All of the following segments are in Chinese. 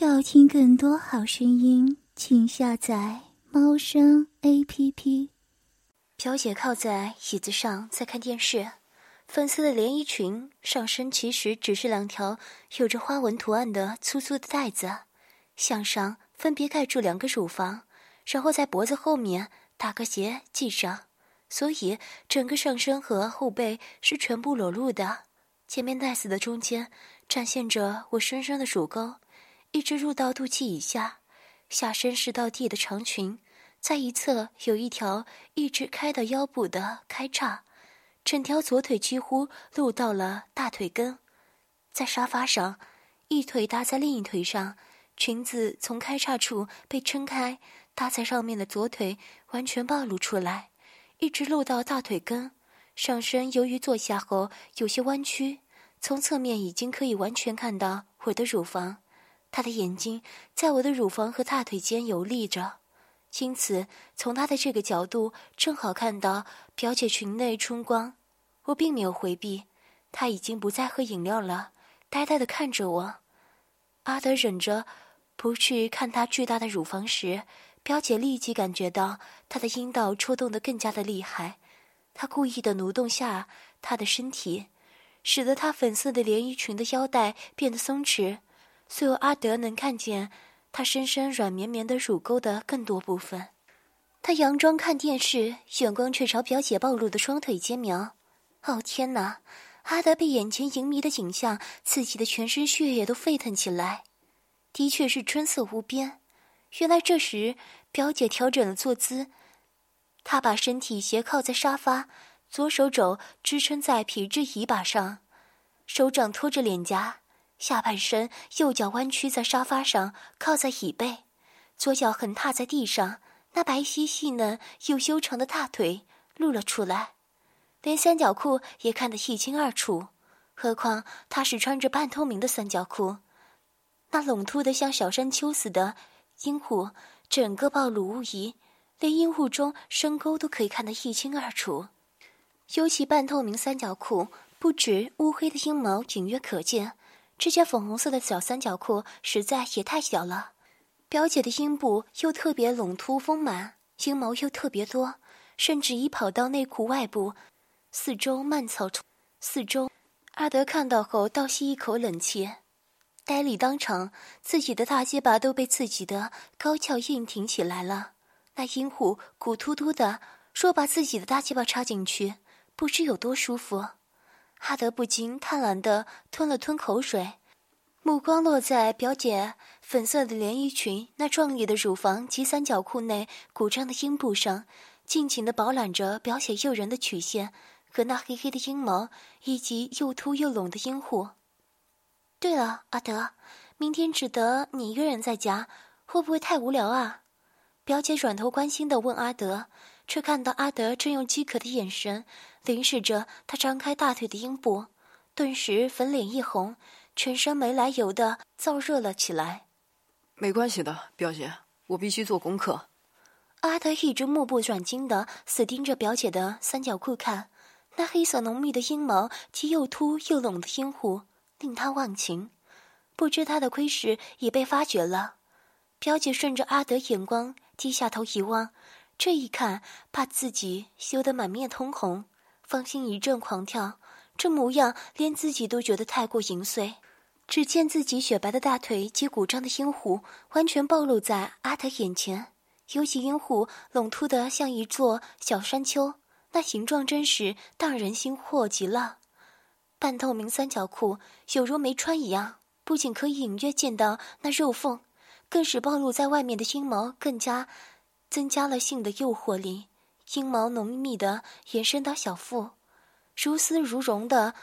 要听更多好声音，请下载猫声 A P P。表姐靠在椅子上在看电视，粉色的连衣裙上身其实只是两条有着花纹图案的粗粗的带子，向上分别盖住两个乳房，然后在脖子后面打个结系上，所以整个上身和后背是全部裸露的。前面带子的中间展现着我深深的乳沟。一直入到肚脐以下，下身是到地的长裙，在一侧有一条一直开到腰部的开叉，整条左腿几乎露到了大腿根。在沙发上，一腿搭在另一腿上，裙子从开叉处被撑开，搭在上面的左腿完全暴露出来，一直露到大腿根。上身由于坐下后有些弯曲，从侧面已经可以完全看到我的乳房。他的眼睛在我的乳房和大腿间游历着，因此从他的这个角度正好看到表姐裙内春光。我并没有回避，他已经不再喝饮料了，呆呆的看着我。阿德忍着不去看他巨大的乳房时，表姐立即感觉到他的阴道抽动得更加的厉害。他故意的挪动下他的身体，使得他粉色的连衣裙的腰带变得松弛。所有阿德能看见他深深软绵绵的乳沟的更多部分。他佯装看电视，眼光却朝表姐暴露的双腿间瞄。哦天哪！阿德被眼前淫迷的景象刺激的全身血液都沸腾起来。的确是春色无边。原来这时表姐调整了坐姿，她把身体斜靠在沙发，左手肘支撑在皮质椅把上，手掌托着脸颊。下半身右脚弯曲在沙发上，靠在椅背，左脚横踏在地上，那白皙细嫩又修长的大腿露了出来，连三角裤也看得一清二楚。何况他是穿着半透明的三角裤，那隆凸的像小山丘似的阴户整个暴露无遗，连阴户中深沟都可以看得一清二楚。尤其半透明三角裤，不止乌黑的阴毛隐约可见。这件粉红色的小三角裤实在也太小了，表姐的阴部又特别隆凸丰满，阴毛又特别多，甚至已跑到内裤外部。四周蔓草丛，四周，阿德看到后倒吸一口冷气，呆立当场，自己的大鸡巴都被自己的高翘硬挺起来了。那阴户鼓突突的，若把自己的大鸡巴插进去，不知有多舒服。阿德不禁贪婪地吞了吞口水，目光落在表姐粉色的连衣裙那壮丽的乳房及三角裤内鼓胀的阴部上，尽情地饱览着表姐诱人的曲线和那黑黑的阴毛，以及又凸又拢的阴户。对了，阿德，明天只得你一个人在家，会不会太无聊啊？表姐转头关心地问阿德。却看到阿德正用饥渴的眼神凝视着他张开大腿的阴部，顿时粉脸一红，全身没来由的燥热了起来。没关系的，表姐，我必须做功课。阿德一直目不转睛的死盯着表姐的三角裤看，那黑色浓密的阴毛及又凸又拢的阴户令他忘情，不知他的窥视已被发觉了。表姐顺着阿德眼光低下头一望。这一看，把自己羞得满面通红，芳心一阵狂跳。这模样，连自己都觉得太过淫秽。只见自己雪白的大腿及鼓胀的阴户，完全暴露在阿德眼前。尤其阴户隆凸得像一座小山丘，那形状真是荡人心魄极了。半透明三角裤有如没穿一样，不仅可以隐约见到那肉缝，更使暴露在外面的阴毛更加。增加了性的诱惑力，阴毛浓密的延伸到小腹，如丝如绒的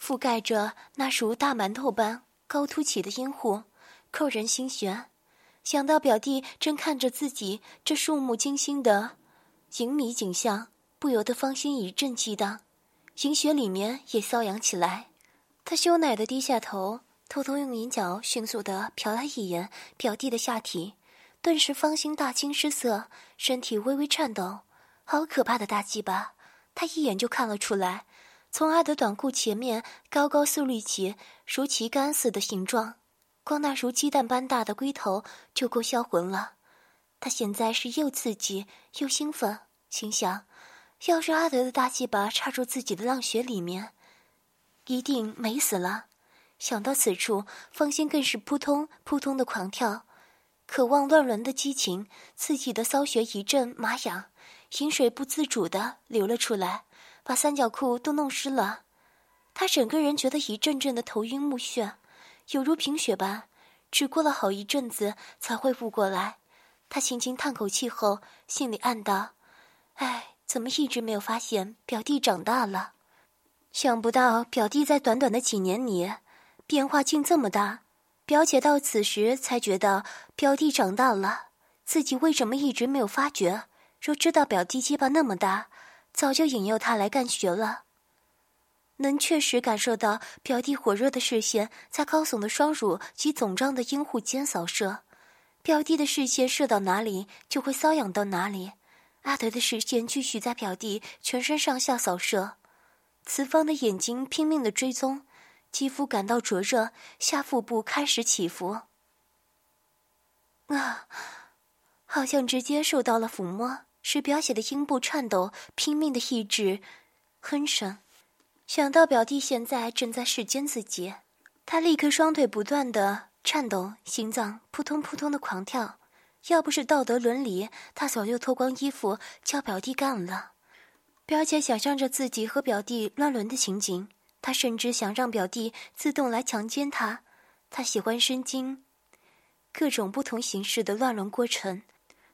覆盖着那如大馒头般高凸起的阴户，扣人心弦。想到表弟正看着自己这触目惊心的淫靡景象，不由得芳心一阵激荡，银血里面也瘙痒起来。他羞赧的低下头，偷偷用银角迅速的瞟了一眼表弟的下体。顿时，芳心大惊失色，身体微微颤抖。好可怕的大鸡巴！他一眼就看了出来，从阿德短裤前面高高竖立起如旗杆似的形状，光那如鸡蛋般大的龟头就够销魂了。他现在是又刺激又兴奋，心想：要是阿德的大鸡巴插入自己的浪穴里面，一定美死了。想到此处，芳心更是扑通扑通的狂跳，渴望乱伦的激情刺激的骚穴一阵麻痒，饮水不自主的流了出来，把三角裤都弄湿了。他整个人觉得一阵阵的头晕目眩，犹如贫血般。只过了好一阵子才恢复过来。他轻轻叹口气后，心里暗道：“哎，怎么一直没有发现表弟长大了？想不到表弟在短短的几年里。”变化竟这么大，表姐到此时才觉得表弟长大了。自己为什么一直没有发觉？若知道表弟鸡巴那么大，早就引诱他来干学了。能确实感受到表弟火热的视线在高耸的双乳及肿胀的阴户间扫射，表弟的视线射到哪里就会瘙痒到哪里。阿德的视线继续在表弟全身上下扫射，此方的眼睛拼命的追踪。肌肤感到灼热，下腹部开始起伏。啊，好像直接受到了抚摸，使表姐的阴部颤抖，拼命的抑制哼声。想到表弟现在正在视奸自己，他立刻双腿不断的颤抖，心脏扑通扑通的狂跳。要不是道德伦理，他早就脱光衣服叫表弟干了。表姐想象着自己和表弟乱伦的情景。他甚至想让表弟自动来强奸他，他喜欢身经各种不同形式的乱伦过程。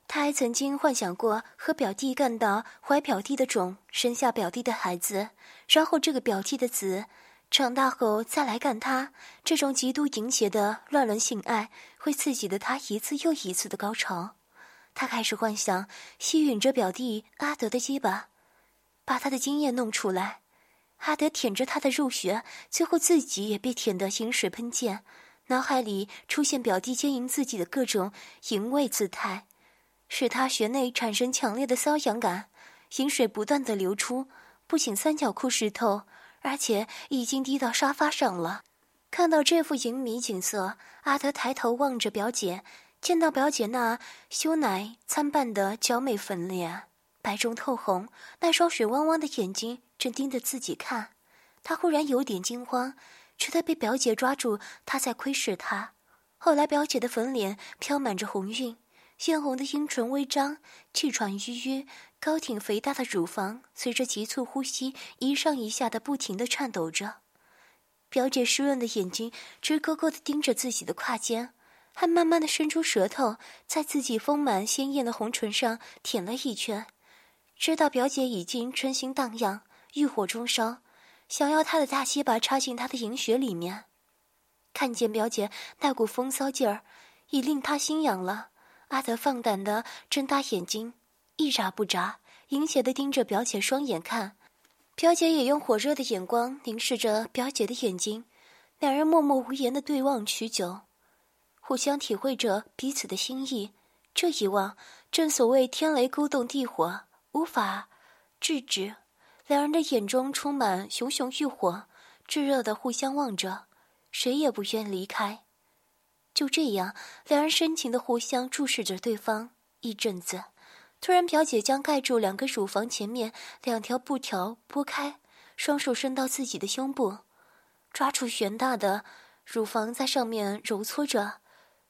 他还曾经幻想过和表弟干到怀表弟的种，生下表弟的孩子，然后这个表弟的子长大后再来干他。这种极度淫邪的乱伦性爱会刺激的他一次又一次的高潮。他开始幻想吸吮着表弟阿德的鸡巴，把他的精液弄出来。阿德舔着他的入穴，最后自己也被舔得饮水喷溅，脑海里出现表弟奸淫自己的各种淫秽姿态，使他穴内产生强烈的瘙痒感，饮水不断的流出，不仅三角裤湿透，而且已经滴到沙发上了。看到这幅淫靡景色，阿德抬头望着表姐，见到表姐那羞奶参半的娇美粉脸，白中透红，那双水汪汪的眼睛。正盯着自己看，他忽然有点惊慌，觉得被表姐抓住，他在窥视他。后来，表姐的粉脸飘满着红晕，鲜红的阴唇微张，气喘吁吁，高挺肥大的乳房随着急促呼吸一上一下的不停的颤抖着。表姐湿润的眼睛直勾勾的盯着自己的胯间，还慢慢的伸出舌头，在自己丰满鲜艳的红唇上舔了一圈，知道表姐已经春心荡漾。欲火中烧，想要他的大鸡巴插进她的银穴里面。看见表姐那股风骚劲儿，已令他心痒了。阿德放胆的睁大眼睛，一眨不眨，淫邪的盯着表姐双眼看。表姐也用火热的眼光凝视着表姐的眼睛，两人默默无言的对望许久，互相体会着彼此的心意。这一望，正所谓天雷勾动地火，无法制止。两人的眼中充满熊熊欲火，炙热的互相望着，谁也不愿离开。就这样，两人深情的互相注视着对方一阵子。突然，表姐将盖住两个乳房前面两条布条拨开，双手伸到自己的胸部，抓住悬大的乳房在上面揉搓着，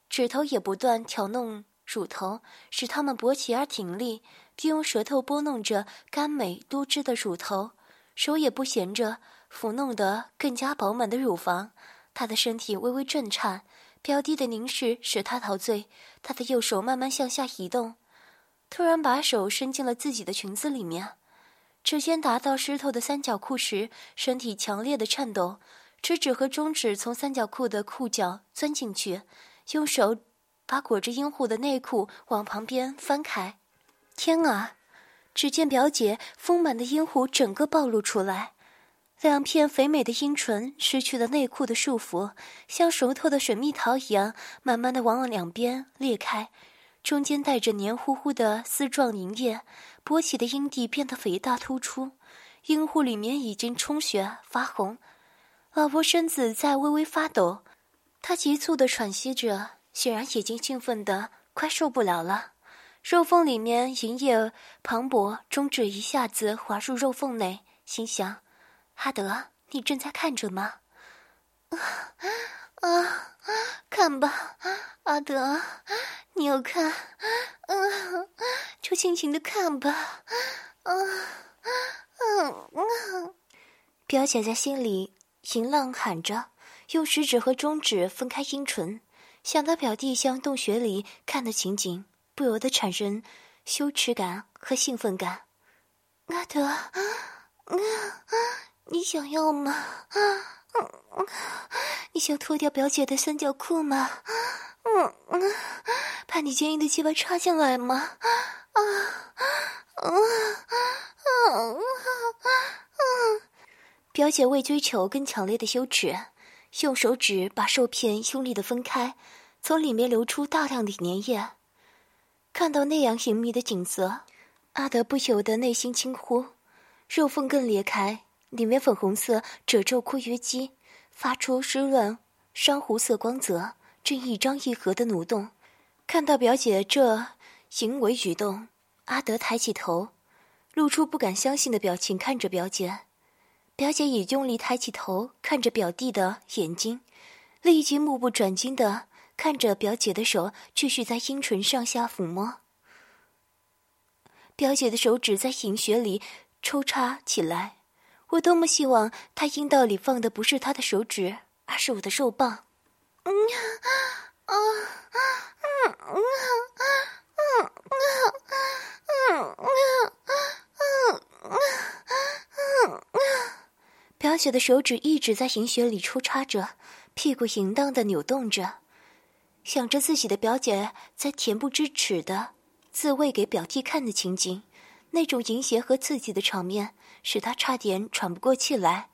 指头也不断挑弄乳头，使它们勃起而挺立。并用舌头拨弄着甘美多汁的乳头，手也不闲着抚弄得更加饱满的乳房。他的身体微微震颤，表弟的凝视使他陶醉。他的右手慢慢向下移动，突然把手伸进了自己的裙子里面，指尖达到湿透的三角裤时，身体强烈的颤抖，食指和中指从三角裤的裤脚钻进去，用手把裹着阴户的内裤往旁边翻开。天啊！只见表姐丰满的阴户整个暴露出来，两片肥美的阴唇失去了内裤的束缚，像熟透的水蜜桃一样，慢慢的往两边裂开，中间带着黏糊糊的丝状凝液，勃起的阴蒂变得肥大突出，阴户里面已经充血发红，老婆身子在微微发抖，她急促的喘息着，显然已经兴奋的快受不了了。肉缝里面银液磅礴，中指一下子滑入肉缝内，心想：“阿德，你正在看着吗？”啊啊，看吧，阿德，你要看，嗯，就尽情的看吧，嗯嗯嗯。表姐在心里淫浪喊着，用食指和中指分开阴唇，想到表弟向洞穴里看的情景。不由得产生羞耻感和兴奋感。阿德啊，你想要吗？啊你想脱掉表姐的三角裤吗？嗯嗯，把你坚硬的鸡巴插进来吗？啊啊啊啊啊！表姐为追求更强烈的羞耻，用手指把受片用力的分开，从里面流出大量的粘液。看到那样隐秘的景色，阿德不由得内心轻呼，肉缝更裂开，里面粉红色褶皱括约肌发出湿润珊瑚色光泽，正一张一合的蠕动。看到表姐这行为举动，阿德抬起头，露出不敢相信的表情看着表姐。表姐也用力抬起头看着表弟的眼睛，立即目不转睛的。看着表姐的手继续在阴唇上下抚摸，表姐的手指在淫穴里抽插起来。我多么希望她阴道里放的不是她的手指，而是我的肉棒。表姐的手指一直在淫穴里抽插着，屁股淫荡的扭动着。想着自己的表姐在恬不知耻的自慰给表弟看的情景，那种淫邪和刺激的场面使他差点喘不过气来。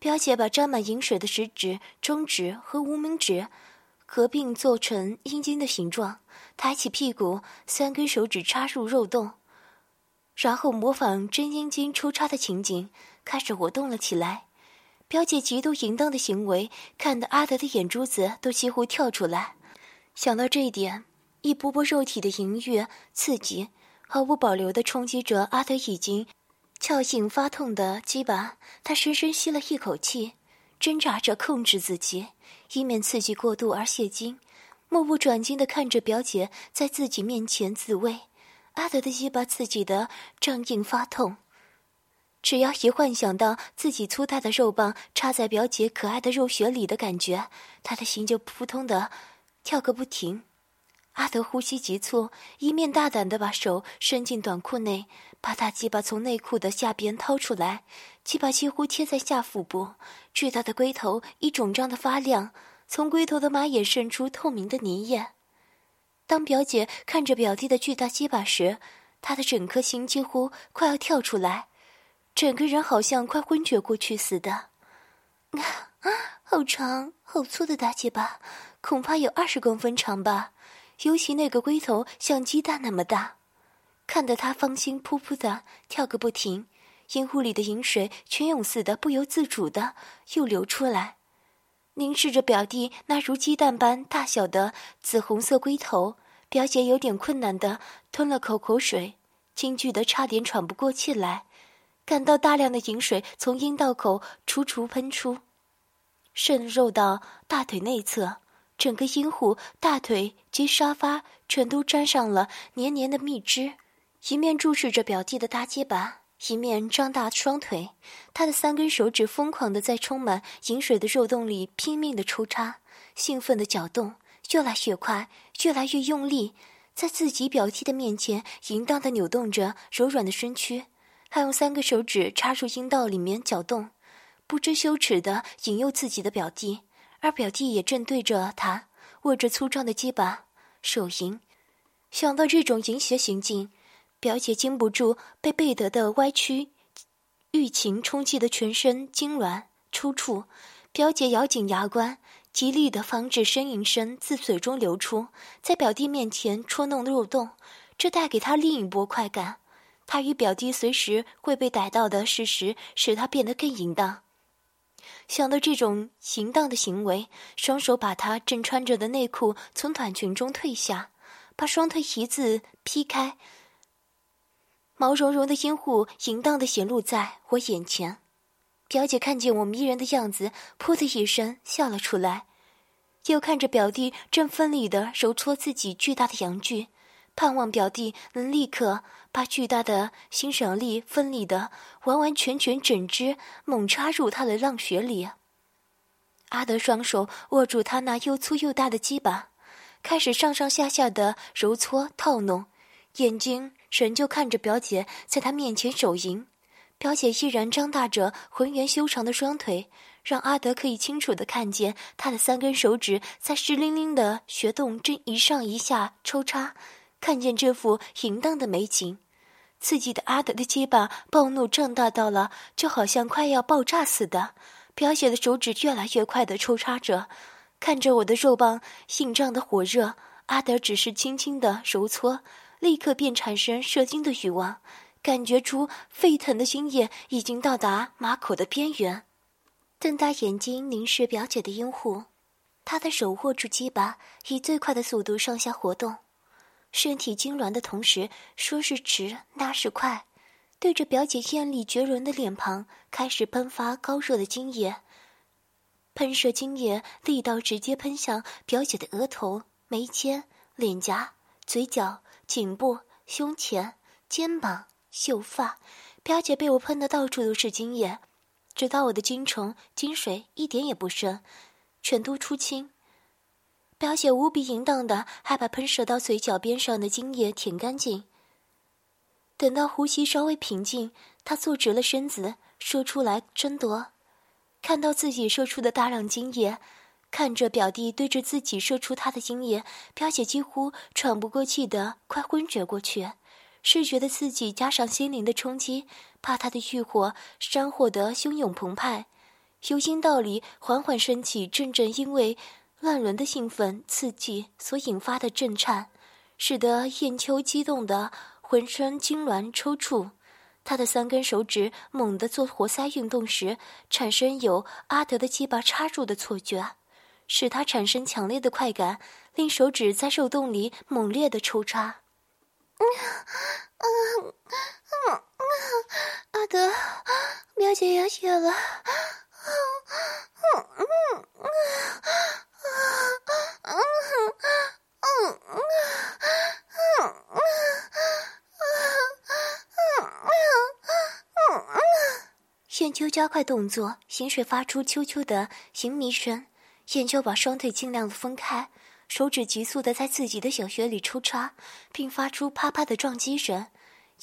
表姐把沾满淫水的食指、中指和无名指合并做成阴茎的形状，抬起屁股，三根手指插入肉洞，然后模仿真阴茎抽插的情景开始活动了起来。表姐极度淫荡的行为，看得阿德的眼珠子都几乎跳出来。想到这一点，一波波肉体的淫欲刺激，毫无保留地冲击着阿德已经翘硬发痛的鸡巴。他深深吸了一口气，挣扎着控制自己，以免刺激过度而泄精。目不转睛地看着表姐在自己面前自慰，阿德的鸡巴刺激得胀硬发痛。只要一幻想到自己粗大的肉棒插在表姐可爱的肉穴里的感觉，他的心就扑通的。跳个不停，阿德呼吸急促，一面大胆地把手伸进短裤内，把大鸡巴从内裤的下边掏出来，鸡巴几乎贴在下腹部，巨大的龟头一肿胀的发亮，从龟头的马眼渗出透明的粘液。当表姐看着表弟的巨大鸡巴时，她的整颗心几乎快要跳出来，整个人好像快昏厥过去似的。啊，好长好粗的大鸡巴！恐怕有二十公分长吧，尤其那个龟头像鸡蛋那么大，看得他芳心扑扑的跳个不停，阴户里的饮水泉涌似的不由自主的又流出来，凝视着表弟那如鸡蛋般大小的紫红色龟头，表姐有点困难的吞了口口水，惊惧的差点喘不过气来，感到大量的饮水从阴道口楚楚喷出，渗入到大腿内侧。整个阴户、大腿及沙发全都沾上了黏黏的蜜汁，一面注视着表弟的大鸡巴，一面张大双腿。他的三根手指疯狂地在充满饮水的肉洞里拼命地抽插，兴奋地搅动，越来越快，越来越用力，在自己表弟的面前淫荡地扭动着柔软的身躯，还用三个手指插入阴道里面搅动，不知羞耻地引诱自己的表弟。而表弟也正对着他握着粗壮的鸡巴手淫，想到这种淫邪行径，表姐禁不住被贝德的歪曲欲情冲击的全身痉挛抽搐。表姐咬紧牙关，极力的防止呻吟声自嘴中流出，在表弟面前戳弄肉洞，这带给他另一波快感。他与表弟随时会被逮到的事实，使他变得更淫荡。想到这种淫荡的行为，双手把她正穿着的内裤从短裙中褪下，把双腿一字劈开，毛茸茸的阴户淫荡的显露在我眼前。表姐看见我迷人的样子，噗的一声笑了出来，又看着表弟正奋力的揉搓自己巨大的阳具，盼望表弟能立刻把巨大的欣赏力奋力的完完全全整只猛插入他的浪穴里。阿德双手握住他那又粗又大的鸡巴，开始上上下下的揉搓套弄，眼睛仍旧看着表姐在他面前手淫。表姐依然张大着浑圆修长的双腿，让阿德可以清楚的看见她的三根手指在湿淋淋的穴洞正一上一下抽插。看见这幅淫荡的美景，刺激的阿德的鸡巴暴怒胀大到了，就好像快要爆炸似的。表姐的手指越来越快的抽插着，看着我的肉棒性胀的火热，阿德只是轻轻的揉搓，立刻便产生射精的欲望。感觉出沸腾的精液已经到达马口的边缘，瞪大眼睛凝视表姐的阴户，他的手握住鸡巴，以最快的速度上下活动，身体痉挛的同时，说是直那是快，对着表姐艳丽绝伦的脸庞开始喷发高热的精液，喷射精液力道直接喷向表姐的额头、眉间、脸颊、嘴角、颈部、胸前、肩膀。秀发，表姐被我喷得到处都是精液，直到我的精虫、精水一点也不剩，全都出清。表姐无比淫荡的，还把喷射到嘴角边上的精液舔干净。等到呼吸稍微平静，她坐直了身子，说出来争夺。看到自己射出的大量精液，看着表弟对着自己射出他的精液，表姐几乎喘不过气的，快昏厥过去。视觉的刺激加上心灵的冲击，怕他的欲火山火得汹涌澎湃，由阴道里缓缓升起阵阵因为乱伦的兴奋刺激所引发的震颤，使得燕秋激动的浑身痉挛抽搐。他的三根手指猛地做活塞运动时，产生有阿德的鸡巴插入的错觉，使他产生强烈的快感，令手指在肉洞里猛烈的抽插。嗯嗯嗯嗯，阿德，表姐要血了。秋加快动作，行水发出啾啾的行迷声。燕秋把双腿尽量的分开。手指急速的在自己的小穴里抽插，并发出啪啪的撞击声，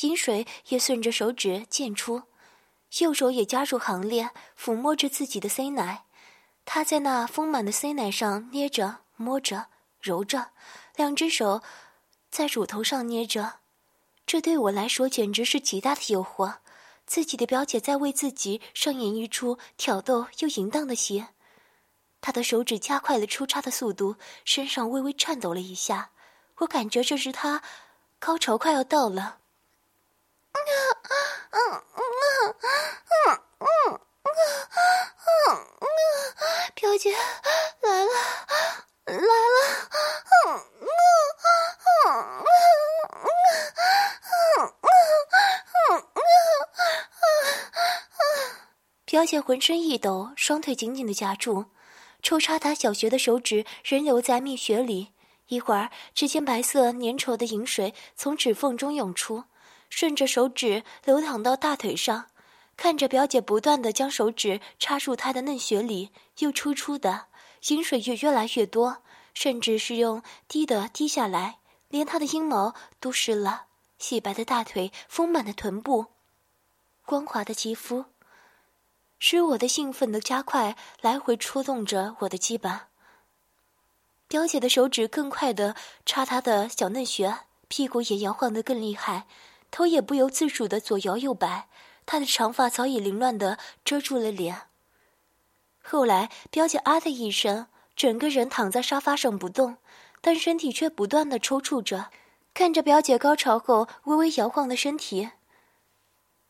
饮水也顺着手指溅出，右手也加入行列，抚摸着自己的 C 奶。他在那丰满的 C 奶上捏着、摸着、揉着，两只手在乳头上捏着，这对我来说简直是极大的诱惑。自己的表姐在为自己上演一出挑逗又淫荡的戏，她的手指加快了出插的速度，身上微微颤抖了一下，我感觉这是她高潮快要到了。嗯嗯嗯嗯嗯嗯嗯嗯嗯，表姐来了来了。嗯嗯嗯嗯嗯嗯。表姐浑身一抖，双腿紧紧的夹住。抽插她小穴的手指仍留在蜜穴里，一会儿，只见白色粘稠的饮水从指缝中涌出，顺着手指流淌到大腿上。看着表姐不断的将手指插入她的嫩穴里，又抽出的饮水也越来越多，甚至是用滴的滴下来，连她的阴毛都湿了。细白的大腿，丰满的臀部，光滑的肌肤。使我的兴奋的加快，来回戳动着我的鸡巴。表姐的手指更快的插她的小嫩穴，屁股也摇晃得更厉害，头也不由自主的左摇右摆。她的长发早已凌乱的遮住了脸。后来，表姐啊的一声，整个人躺在沙发上不动，但身体却不断的抽搐着。看着表姐高潮后微微摇晃的身体，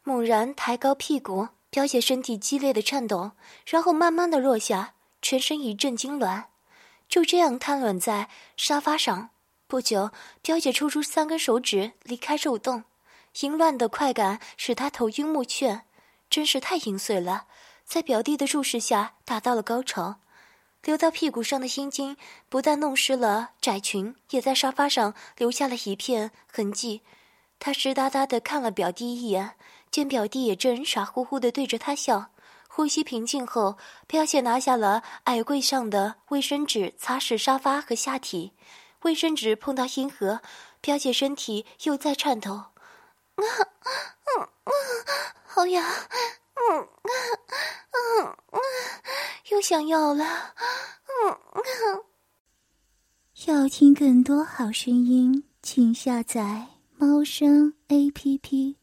猛然抬高屁股。表姐身体激烈的颤抖，然后慢慢的落下，全身一阵痉挛，就这样瘫软在沙发上。不久，表姐抽出三根手指离开肉洞，淫乱的快感使她头晕目眩，真是太淫碎了。在表弟的注视下，达到了高潮。流到屁股上的阴茎不但弄湿了窄裙，也在沙发上留下了一片痕迹。他湿哒哒的看了表弟一眼，见表弟也正傻乎乎的对着他笑。呼吸平静后，表姐拿下了矮柜上的卫生纸，擦拭沙发和下体。卫生纸碰到阴核，表姐身体又在颤抖，啊，嗯嗯，好痒，嗯啊嗯啊，又想要了，嗯啊。要听更多好声音，请下载猫声 A P P。